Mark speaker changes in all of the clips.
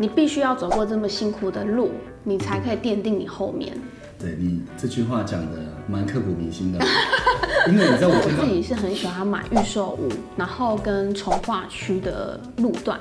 Speaker 1: 你必须要走过这么辛苦的路，你才可以奠定你后面。
Speaker 2: 对你这句话讲的蛮刻骨铭心的，因为你知道我
Speaker 1: 自己是很喜欢买预售屋，然后跟从化区的路段，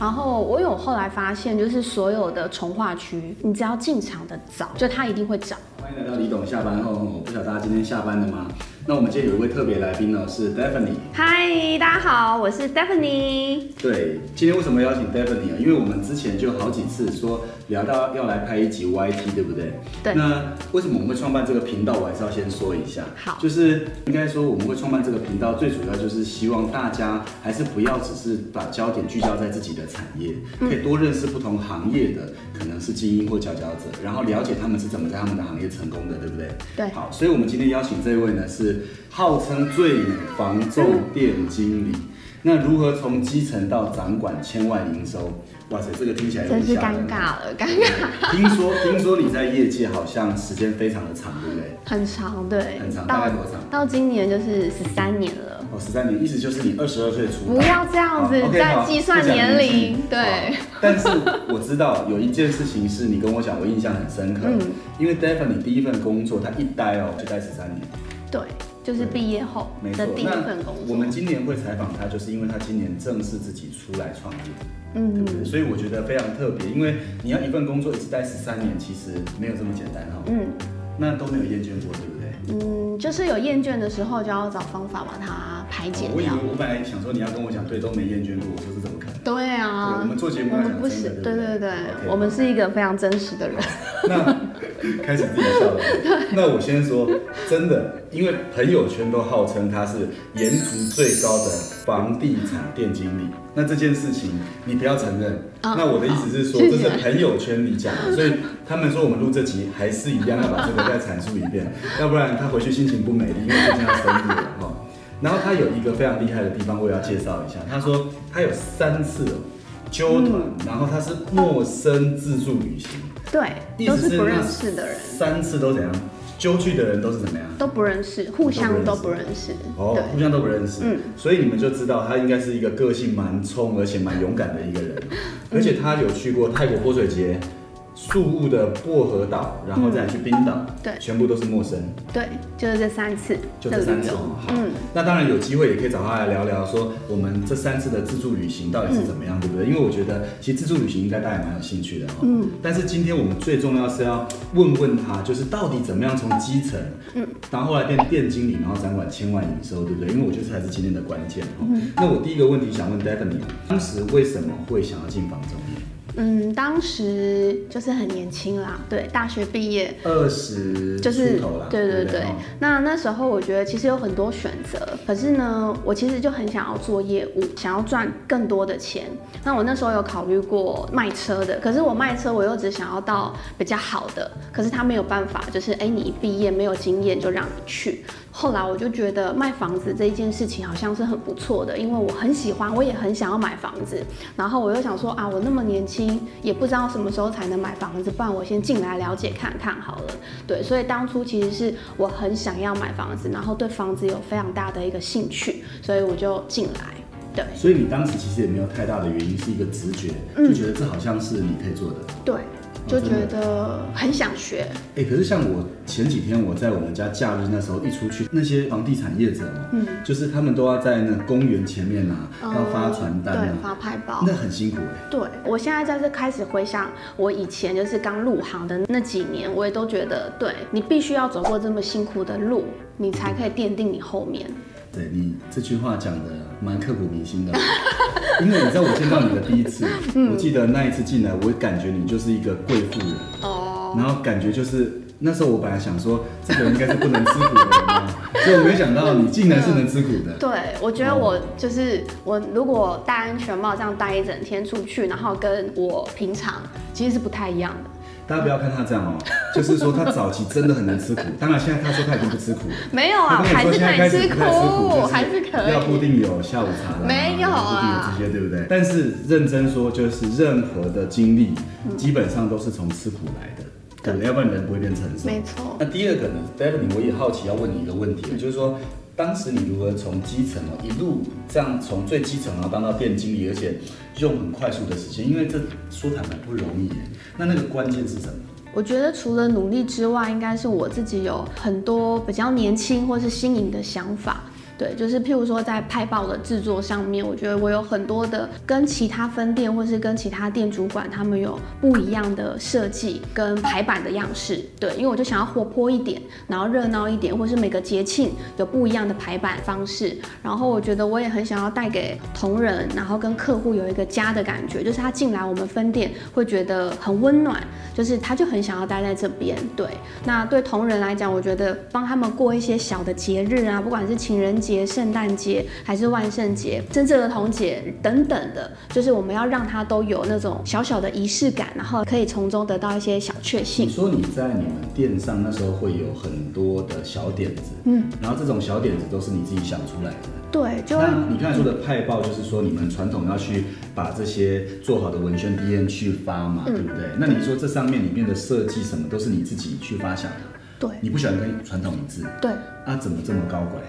Speaker 1: 然后我有后来发现，就是所有的从化区，你只要进场的早，就它一定会涨。
Speaker 2: 欢迎来到李董下班后，我不晓得大家今天下班了吗？那我们今天有一位特别来宾呢，是 Daphne。
Speaker 1: 嗨，大家好，我是 Stephanie。
Speaker 2: 对，今天为什么邀请 Daphne 啊？因为我们之前就好几次说聊到要来拍一集 YT，对不对？
Speaker 1: 对
Speaker 2: 那为什么我们会创办这个频道？我还是要先说一下。
Speaker 1: 好
Speaker 2: 就是应该说我们会创办这个频道，最主要就是希望大家还是不要只是把焦点聚焦在自己的产业，
Speaker 1: 嗯
Speaker 2: 可以多认识不同行业的，可能是精英或佼佼者，然后了解他们是怎么在他们的行业成功的，对不对？
Speaker 1: 对
Speaker 2: 好，所以我们今天邀请这位呢是号称最美房仲店经理。那如何从基层到掌管千万营收？哇塞，这个听起来有
Speaker 1: 真是尴。尬了，尴尬，
Speaker 2: 听说听说你在业界好像时间非常的长，对不对？
Speaker 1: 很长，对，
Speaker 2: 很长，大概多长？
Speaker 1: 到今年就是十三年了。
Speaker 2: 哦，十三年，意思就是你二十二岁出道。
Speaker 1: 不要这样子在计算年龄，对
Speaker 2: 但是我知道有一件事情是你跟我讲，我印象很深刻。
Speaker 1: 嗯
Speaker 2: 因为 Daphne 第一份工作，他一待哦就待十三年。
Speaker 1: 对，就是毕业后
Speaker 2: 没错
Speaker 1: 的，第一份工作。
Speaker 2: 我们今年会采访他，就是因为他今年正式自己出来创业，嗯对
Speaker 1: 嗯
Speaker 2: 不对？所以我觉得非常特别，因为你要一份工作一直待十三年，其实没有这么简单哈、
Speaker 1: 嗯
Speaker 2: 那都没有厌倦过，对不对？
Speaker 1: 嗯，就是有厌倦的时候，就要找方法把它排解掉
Speaker 2: 哦我以为。我本来想说你要跟我讲，对，都没厌倦过，我说这怎么可能？
Speaker 1: 对
Speaker 2: 对
Speaker 1: 啊，
Speaker 2: 我们做节目
Speaker 1: 我
Speaker 2: 要
Speaker 1: 们不是，
Speaker 2: 讲真的，
Speaker 1: 对
Speaker 2: 对不
Speaker 1: 对我们是一个非常真实的人。
Speaker 2: 那 开始自己笑了。那我先说，真的，因为朋友圈都号称他是颜值最高的房地产店经理，那这件事情你不要承认。
Speaker 1: 啊
Speaker 2: 那我的意思是说，这是朋友圈里讲的，所以他们说我们录这集还是一样要把这个再阐述一遍，要不然他回去心情不美丽，因为最近要生日了哈。然后他有一个非常厉害的地方，我也要介绍一下。他说他有三次哦揪团，然后他是陌生自助旅行。
Speaker 1: 对，都是不认
Speaker 2: 那
Speaker 1: 识的人，
Speaker 2: 三次都怎样？揪去的人都是怎么样？
Speaker 1: 都不认识，互相都不认识。
Speaker 2: 哦，互，相都不认识。
Speaker 1: 嗯
Speaker 2: 所以你们就知道他应该是一个个性蛮冲，而且蛮勇敢的一个人。
Speaker 1: 嗯
Speaker 2: 而且他有去过泰国泼水节、宿务的薄荷岛，然后再去冰岛，
Speaker 1: 对
Speaker 2: 全部都是陌生。
Speaker 1: 对，就是这三次
Speaker 2: 就这三次哦。好，
Speaker 1: 嗯，
Speaker 2: 那当然有机会也可以找他来聊聊，说我们这三次的自助旅行到底是怎么样，对不对？因为我觉得其实自助旅行应该大家也蛮有兴趣的哈。
Speaker 1: 嗯。
Speaker 2: 但是今天我们最重要是要问问他，就是到底怎么样从基层，嗯，然后后来变店经理，然后掌管千万营收，对不对？因为我觉得这才是今天的关键哈。那我第一个问题想问 Daphne，当时为什么会想要进房中业？
Speaker 1: 嗯，当时就是很年轻啦，对，大学毕业，
Speaker 2: 二十
Speaker 1: 就是对对对。那那时候我觉得其实有很多选择，可是呢，我其实就很想要做业务，想要赚更多的钱。那我那时候有考虑过卖车的，可是我卖车我又只想要到比较好的，可是他没有办法，就是哎，你一毕业没有经验就让你去。后来我就觉得卖房子这一件事情好像是很不错的，因为我很喜欢，我也很想要买房子。然后我又想说啊，我那么年轻，也不知道什么时候才能买房子，不然我先进来了解看看好了。对，所以当初其实是我很想要买房子，然后对房子有非常大的一个兴趣，所以我就进来。对
Speaker 2: 所以你当时其实也没有太大的原因，是一个直觉，
Speaker 1: 嗯
Speaker 2: 就觉得这好像是你可以做的。
Speaker 1: 对，就觉得很想学。
Speaker 2: 哎、可是像我前几天我在我们家假日那时候一出去，那些房地产业者哦，
Speaker 1: 嗯
Speaker 2: 就是他们都要在那公园前面啊，要发传单
Speaker 1: 对，
Speaker 2: 啊，
Speaker 1: 发派报。
Speaker 2: 那很辛苦哎、
Speaker 1: 对我现在在这开始回想我以前就是刚入行的那几年，我也都觉得，对你必须要走过这么辛苦的路，你才可以奠定你后面。
Speaker 2: 对你这句话讲的蛮刻骨铭心的，因为你知道我见到你的第一次，
Speaker 1: 嗯。
Speaker 2: 我记得那一次进来，我感觉你就是一个贵妇人，
Speaker 1: 哦，
Speaker 2: 然后感觉就是那时候我本来想说这个人应该是不能吃苦的人啊，结果没想到你竟然是能吃苦的。
Speaker 1: 对，我觉得我就是我，如果戴安全帽这样戴一整天出去，然后跟我平常其实是不太一样的。
Speaker 2: 大家不要看他这样哦，就是说他早期真的很能吃苦，当然现在他说他已经不吃苦了。
Speaker 1: 没有啊，还是
Speaker 2: 说现在开
Speaker 1: 可以吃
Speaker 2: 始不太吃苦，就是
Speaker 1: 还是可
Speaker 2: 要固。定有下午茶啦，
Speaker 1: 没有啊
Speaker 2: 固定有这些，对不对？但是认真说，就是任何的经历，基本上都是从吃苦来的，对？要不然人不会变成熟。
Speaker 1: 没错
Speaker 2: 那第二个呢，Daphne，我也好奇要问你一个问题，就是说，当时你如何从基层哦一路这样从最基层然后当到店经理，而且用很快速的时间，因为这说坦白不容易耶。那那个关键是什么？
Speaker 1: 我觉得除了努力之外，应该是我自己有很多比较年轻或是新颖的想法。对，就是譬如说在派报的制作上面，我觉得我有很多的跟其他分店或是跟其他店主管他们有不一样的设计跟排版的样式。对，因为我就想要活泼一点，然后热闹一点，或是每个节庆有不一样的排版方式。然后我觉得我也很想要带给同仁，然后跟客户有一个家的感觉，就是他进来我们分店会觉得很温暖，就是他就很想要待在这边。对，那对同仁来讲，我觉得帮他们过一些小的节日啊，不管是情人节。节、圣诞节还是万圣节、真正的童节等等的，就是我们要让他都有那种小小的仪式感，然后可以从中得到一些小确幸。
Speaker 2: 你说你在你们店上那时候会有很多的小点子，嗯，然后这种小点子都是你自己想出来的。
Speaker 1: 对，就
Speaker 2: 那你刚才说的派报，就是说你们传统要去把这些做好的文宣 D N 去发嘛，对不对？那你说这上面里面的设计什么都是你自己去发想的？
Speaker 1: 对，
Speaker 2: 你不喜欢跟传统一致？
Speaker 1: 对，
Speaker 2: 啊，怎么这么高贵？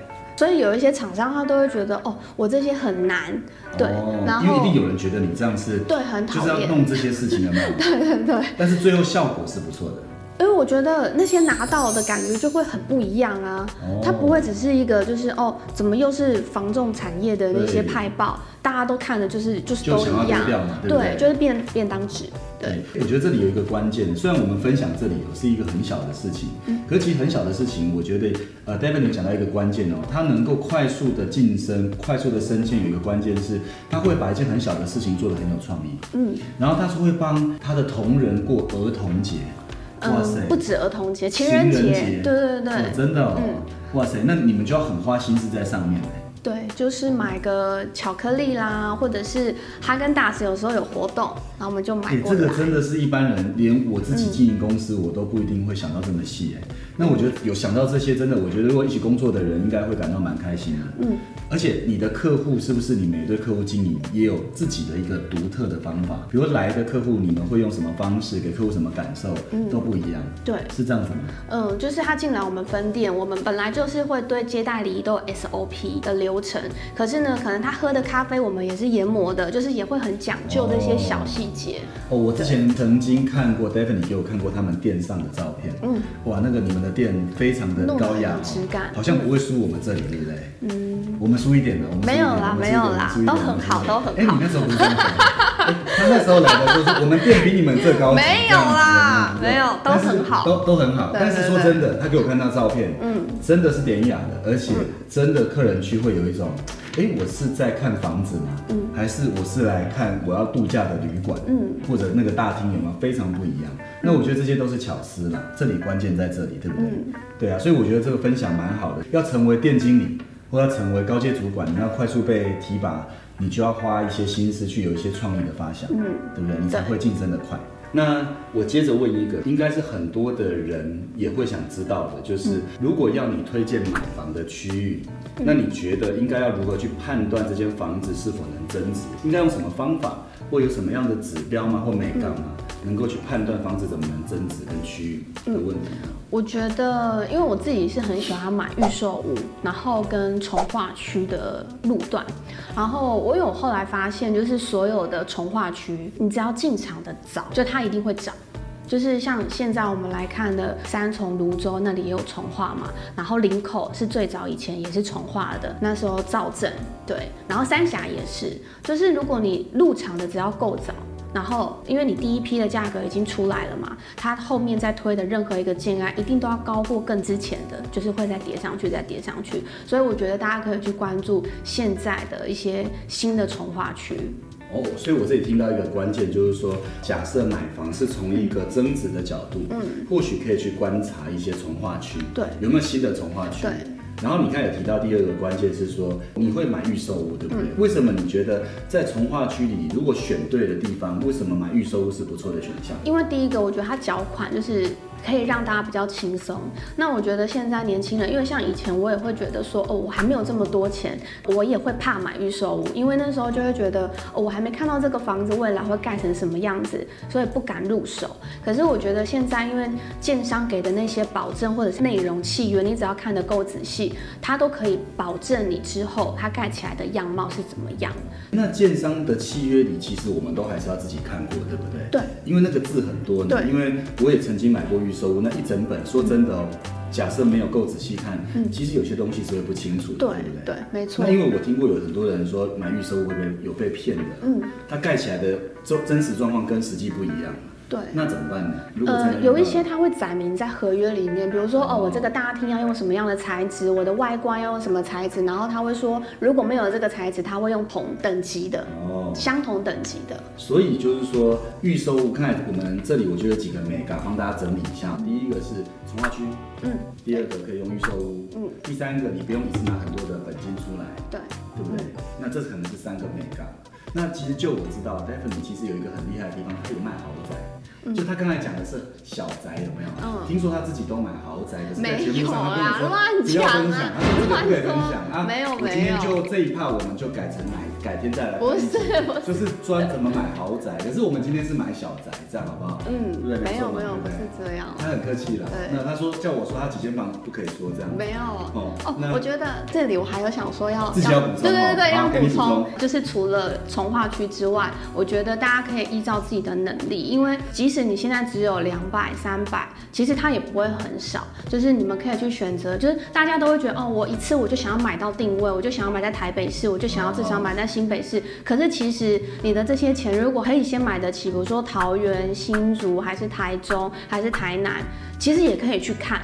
Speaker 1: 所以有一些厂商他都会觉得哦，我这些很难，对，然后
Speaker 2: 因为一定有人觉得你这样是，
Speaker 1: 对，很讨
Speaker 2: 厌，就是要弄这些事情的嘛，
Speaker 1: 对对对，
Speaker 2: 但是最后效果是不错的。
Speaker 1: 因为我觉得那些拿到的感觉就会很不一样啊，它不会只是一个就是哦，怎么又是防重产业的那些派报，大家都看的就是就是都一样，对，就是便便当纸。对，
Speaker 2: 我觉得这里有一个关键，虽然我们分享这里是一个很小的事情，可其实很小的事情，我觉得呃，David 你讲到一个关键哦，他能够快速的晋升、快速的升迁，有一个关键是他会把一件很小的事情做得很有创意，嗯，然后他是会帮他的同仁过儿童节。
Speaker 1: 哇塞，不止儿童节，情人节，对对对，
Speaker 2: 真的，嗯，哇塞，那你们就要很花心思在上面
Speaker 1: 对，就是买个巧克力啦，或者是哈根达斯有时候有活动，然后我们就买过
Speaker 2: 这个真的是一般人，连我自己经营公司，我都不一定会想到这么细哎。那我觉得有想到这些，真的，我觉得如果一起工作的人应该会感到蛮开心的。嗯，而且你的客户是不是你每对客户经营也有自己的一个独特的方法？比如来的客户，你们会用什么方式给客户什么感受，都不一样。
Speaker 1: 对，
Speaker 2: 是这样子吗？
Speaker 1: 嗯，就是他进来我们分店，我们本来就是会对接待礼仪都有 SOP 的流程，可是呢，可能他喝的咖啡我们也是研磨的，就是也会很讲究这些小细节。
Speaker 2: 哦，我之前曾经看过 David 你给我看过他们店上的照片。嗯，哇，那个你们。的店非常的高雅，好像不会输我们这里，对不对？嗯，我们输一点的，我们
Speaker 1: 没有啦，没有啦，都很好，都很好。哎，
Speaker 2: 你那时候不是他那时候来的时候，我们店比你们这高
Speaker 1: 没有啦，没有，都很好，
Speaker 2: 都都很好。但是说真的，他给我看到照片，嗯，真的是典雅的，而且真的客人区会有一种。哎，我是在看房子吗？嗯，还是我是来看我要度假的旅馆？嗯，或者那个大厅有没有非常不一样？那我觉得这些都是巧思啦，这里关键在这里，对不对？对啊，所以我觉得这个分享蛮好的。要成为店经理或要成为高阶主管，你要快速被提拔，你就要花一些心思去有一些创意的发想，嗯，对不对？你才会晋升的快。那我接着问一个，应该是很多的人也会想知道的，就是如果要你推荐买房的区域，那你觉得应该要如何去判断这间房子是否能增值？应该用什么方法，或有什么样的指标吗？或美感吗？能够去判断房子怎么能增值跟区域的问题？
Speaker 1: 我觉得，因为我自己是很喜欢买预售屋，然后跟从化区的路段，然后我有后来发现，就是所有的从化区，你只要进场的早，就它一定会涨。就是像现在我们来看的三重、泸州那里也有从化嘛，然后林口是最早以前也是从化的，那时候造镇对，然后三峡也是，就是如果你入场的只要够早。然后，因为你第一批的价格已经出来了嘛，它后面再推的任何一个建案，一定都要高过更之前的，就是会再叠上去，再叠上去。所以我觉得大家可以去关注现在的一些新的从化区。
Speaker 2: 哦，所以我这里听到一个关键，就是说，假设买房是从一个增值的角度，嗯，或许可以去观察一些从化区，
Speaker 1: 对，
Speaker 2: 有没有新的从化区？
Speaker 1: 对。
Speaker 2: 然后你看有提到第二个关键是说你会买预售屋，对不对？为什么你觉得在从化区里，如果选对的地方，为什么买预售屋是不错的选项？
Speaker 1: 因为第一个，我觉得它缴款就是。可以让大家比较轻松。那我觉得现在年轻人，因为像以前我也会觉得说，哦，我还没有这么多钱，我也会怕买预售屋，因为那时候就会觉得，哦，我还没看到这个房子未来会盖成什么样子，所以不敢入手。可是我觉得现在，因为建商给的那些保证或者是内容契约，你只要看得够仔细，系，它都可以保证你之后它盖起来的样貌是怎么样。
Speaker 2: 那建商的契约里，其实我们都还是要自己看过，对不对？
Speaker 1: 对，
Speaker 2: 因为那个字很多呢。
Speaker 1: 对
Speaker 2: 因为我也曾经买过预售屋，那一整本，说真的哦，假设没有够仔细看，其实有些东西是会不清楚的，
Speaker 1: 对
Speaker 2: 对不对？
Speaker 1: 对，没错
Speaker 2: 那。因为我听过有很多人说买预售屋会被有被骗的，
Speaker 1: 嗯，
Speaker 2: 它盖起来的真真实状况跟实际不一样，
Speaker 1: 对。
Speaker 2: 那怎么办呢？如果
Speaker 1: 呃，有一些它会载明在合约里面，比如说哦，我这个大厅要用什么样的材质，我的外观要用什么材质，然后他会说，如果没有这个材质，他会用同等级的、
Speaker 2: 哦，
Speaker 1: 相同等级的。
Speaker 2: 所以就是说预售屋，看我们这里我觉得有几个美感帮大家整理一下。第一个是从化区，
Speaker 1: 嗯，
Speaker 2: 第二个可以用预售屋，
Speaker 1: 嗯，
Speaker 2: 第三个你不用一次拿很多的本金出来，
Speaker 1: 对，
Speaker 2: 对不对？那这可能是三个美感。那其实就我知道 d e f i n 其实有一个很厉害的地方，它有卖豪宅。就他刚才讲的是小宅有没有？
Speaker 1: 嗯
Speaker 2: 听说他自己都买豪宅，可是在节
Speaker 1: 没有
Speaker 2: 目上他跟我说不要分享，他不可以分享啊。
Speaker 1: 没有没有
Speaker 2: 今天就这一趴我们就改成买，改天再来。
Speaker 1: 不是
Speaker 2: 就是专怎么买豪宅，可是我们今天是买小宅，这样好不好？嗯对
Speaker 1: 嗯，没有没有，不是这样。
Speaker 2: 他很客气了。
Speaker 1: 对
Speaker 2: 那他说叫我说他几间房不可以说这样。
Speaker 1: 没有
Speaker 2: 哦
Speaker 1: 哦
Speaker 2: 那，
Speaker 1: 我觉得这里我还有想说要
Speaker 2: 自己要补充
Speaker 1: 对对对，要补
Speaker 2: 充，
Speaker 1: 就是除了从化区之外，我觉得大家可以依照自己的能力，因为即即使你现在只有两百、三百，其实它也不会很少，就是你们可以去选择，就是大家都会觉得哦，我一次我就想要买到定位，我就想要买在台北市，我就想要至少买在新北市，可是其实你的这些钱如果可以先买得起，比如说桃园、新竹还是台中还是台南，其实也可以去看。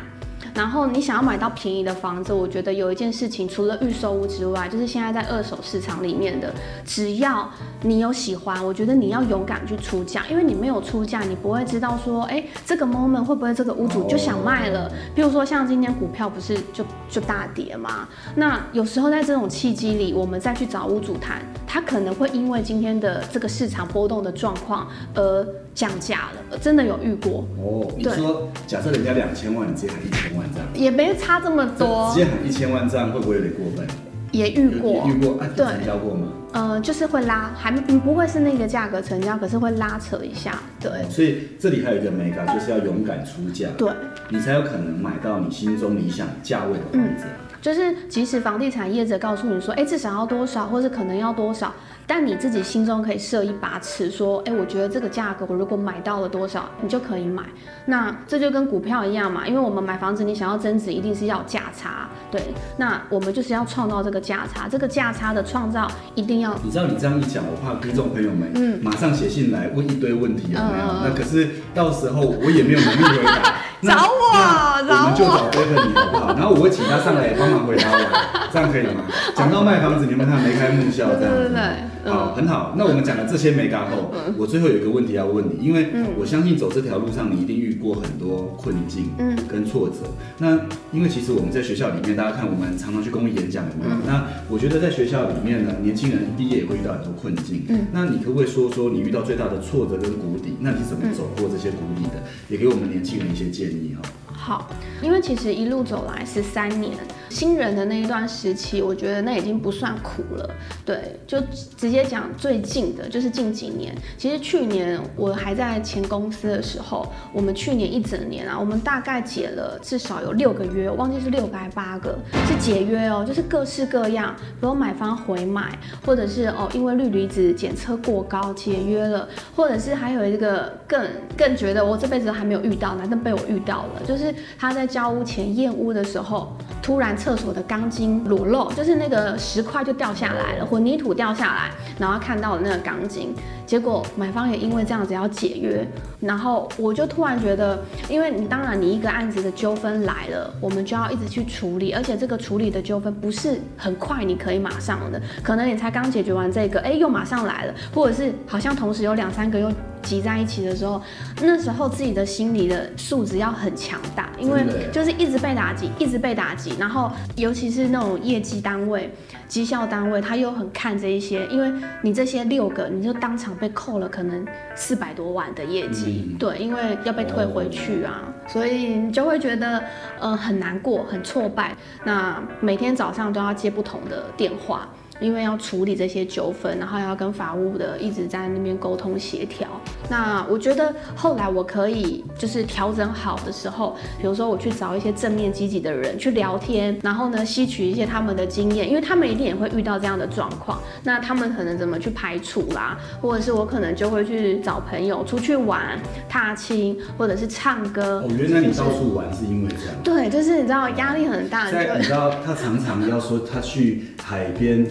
Speaker 1: 然后你想要买到便宜的房子，我觉得有一件事情，除了预售屋之外，就是现在在二手市场里面的，只要你有喜欢，我觉得你要勇敢去出价，因为你没有出价，你不会知道说，哎，这个 moment 会不会这个屋主就想卖了。比如说像今天股票不是就就大跌嘛，那有时候在这种契机里，我们再去找屋主谈，他可能会因为今天的这个市场波动的状况而降价了，真的有遇过，
Speaker 2: 哦，你
Speaker 1: 对
Speaker 2: 说假设人家两千万，你直接喊一千万这样，
Speaker 1: 也没差这么多
Speaker 2: 直，接喊一千万这样会不会有点过分？
Speaker 1: 也遇过。
Speaker 2: 遇过啊？
Speaker 1: 对
Speaker 2: 成交过吗？
Speaker 1: 呃，就是会拉，还嗯不会是那个价格成交，可是会拉扯一下，对
Speaker 2: 所以这里还有一个美感，就是要勇敢出价，
Speaker 1: 对，
Speaker 2: 你才有可能买到你心中理想价位的房子。
Speaker 1: 就是即使房地产业者告诉你说，哎，至少要多少，或是可能要多少，但你自己心中可以设一把尺，说，哎，我觉得这个价格我如果买到了多少，你就可以买。那这就跟股票一样嘛，因为我们买房子，你想要增值，一定是要价差，对，那我们就是要创造这个价差，这个价差的创造一定要
Speaker 2: 你知道你这样一讲，我怕听众朋友们
Speaker 1: 嗯
Speaker 2: 马上写信来问一堆问题，有没有？那可是到时候我也没有能力回答。那
Speaker 1: 找我
Speaker 2: 找我们就
Speaker 1: 找我
Speaker 2: 找 Beverly 好不好？然后我会请他上来帮忙回答我，这样可以吗？讲到卖房子，你们看眉开目笑这样子。
Speaker 1: 对对对嗯
Speaker 2: 好，很好。那我们讲了这些美感后，我最后有一个问题要问你，因为我相信走这条路上，你一定遇过很多困境，
Speaker 1: 嗯
Speaker 2: 跟挫折。那因为其实我们在学校里面，大家看我们常常去公益演讲，有没有？那我觉得在学校里面呢，年轻人毕业也会遇到很多困境。
Speaker 1: 嗯
Speaker 2: 那你可不可以说说你遇到最大的挫折跟谷底？那你怎么走过这些谷底的？也给我们年轻人一些建议哈。
Speaker 1: 好，因为其实一路走来十三年，新人的那一段时期，我觉得那已经不算苦了。对，就直接讲最近的，就是近几年。其实去年我还在前公司的时候，我们去年一整年啊，我们大概解了至少有六个约，我忘记是六个还八个，是解约哦，就是各式各样，比如买方回买，或者是哦因为氯离子检测过高解约了，或者是还有一个更更觉得我这辈子都还没有遇到，难但被我遇到了，就是他在交屋前验屋的时候，突然厕所的钢筋裸露，就是那个石块就掉下来了，混凝土掉下来，然后看到了那个钢筋，结果买方也因为这样子要解约，然后我就突然觉得，因为你当然你一个案子的纠纷来了，我们就要一直去处理，而且这个处理的纠纷不是很快你可以马上的，可能你才刚解决完这个，哎，又马上来了，或者是好像同时有两三个又挤在一起的时候，那时候自己的心理的素质要很强大，因为就是一直被打击，一直被打击，然后尤其是那种业绩单位、绩效单位，他又很看这一些，因为你这些六个，你就当场被扣了可能四百多万的业绩，
Speaker 2: 嗯
Speaker 1: 对，因为要被退回去啊，所以你就会觉得呃很难过、很挫败。那每天早上都要接不同的电话。因为要处理这些纠纷，然后要跟法务的一直在那边沟通协调。那我觉得后来我可以就是调整好的时候，比如说我去找一些正面积极的人去聊天，然后呢吸取一些他们的经验，因为他们一定也会遇到这样的状况。那他们可能怎么去排除啦，或者是我可能就会去找朋友出去玩、踏青，或者是唱歌。
Speaker 2: 哦，原来你到处玩是因为这样。
Speaker 1: 对，就是你知道压力很大，
Speaker 2: 在你知道他常常要说他去海边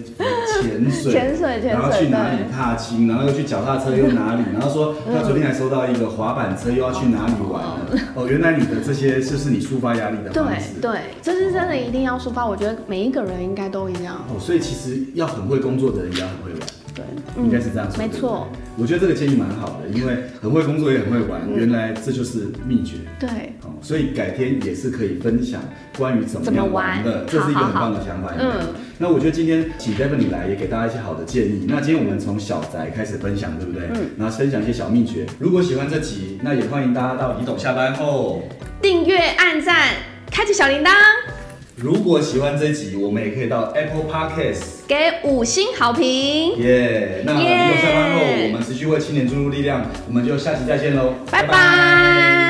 Speaker 2: 潜水，
Speaker 1: 潜水，
Speaker 2: 然后去哪里踏青，然后又去脚踏车又哪里，然后说他昨天还收到一个滑板车，又要去哪里玩。哦，原来你的这些就是你抒发压力的方式。
Speaker 1: 对对，这是真的一定要抒发。我觉得每一个人应该都一样。
Speaker 2: 哦，所以其实要很会工作的人也要很会玩。
Speaker 1: 对，
Speaker 2: 应该是这样说。
Speaker 1: 没错。
Speaker 2: 我觉得这个建议蛮好的，因为很会工作也很会玩，原来这就是秘诀。
Speaker 1: 对。
Speaker 2: 哦，所以改天也是可以分享关于怎么样玩的，这是一个很棒的想法。嗯。那我觉得今天请 Devin 你来，也给大家一些好的建议。那今天我们从小宅开始分享，对不对？嗯。然后分享一些小秘诀。如果喜欢这集，那也欢迎大家到李董下班后
Speaker 1: 订阅、按赞、开启小铃铛。
Speaker 2: 如果喜欢这集，我们也可以到 Apple Podcast
Speaker 1: 给五星好评。
Speaker 2: 耶！那李董下班后，我们持续为青年注入力量。我们就下期再见喽，
Speaker 1: 拜拜。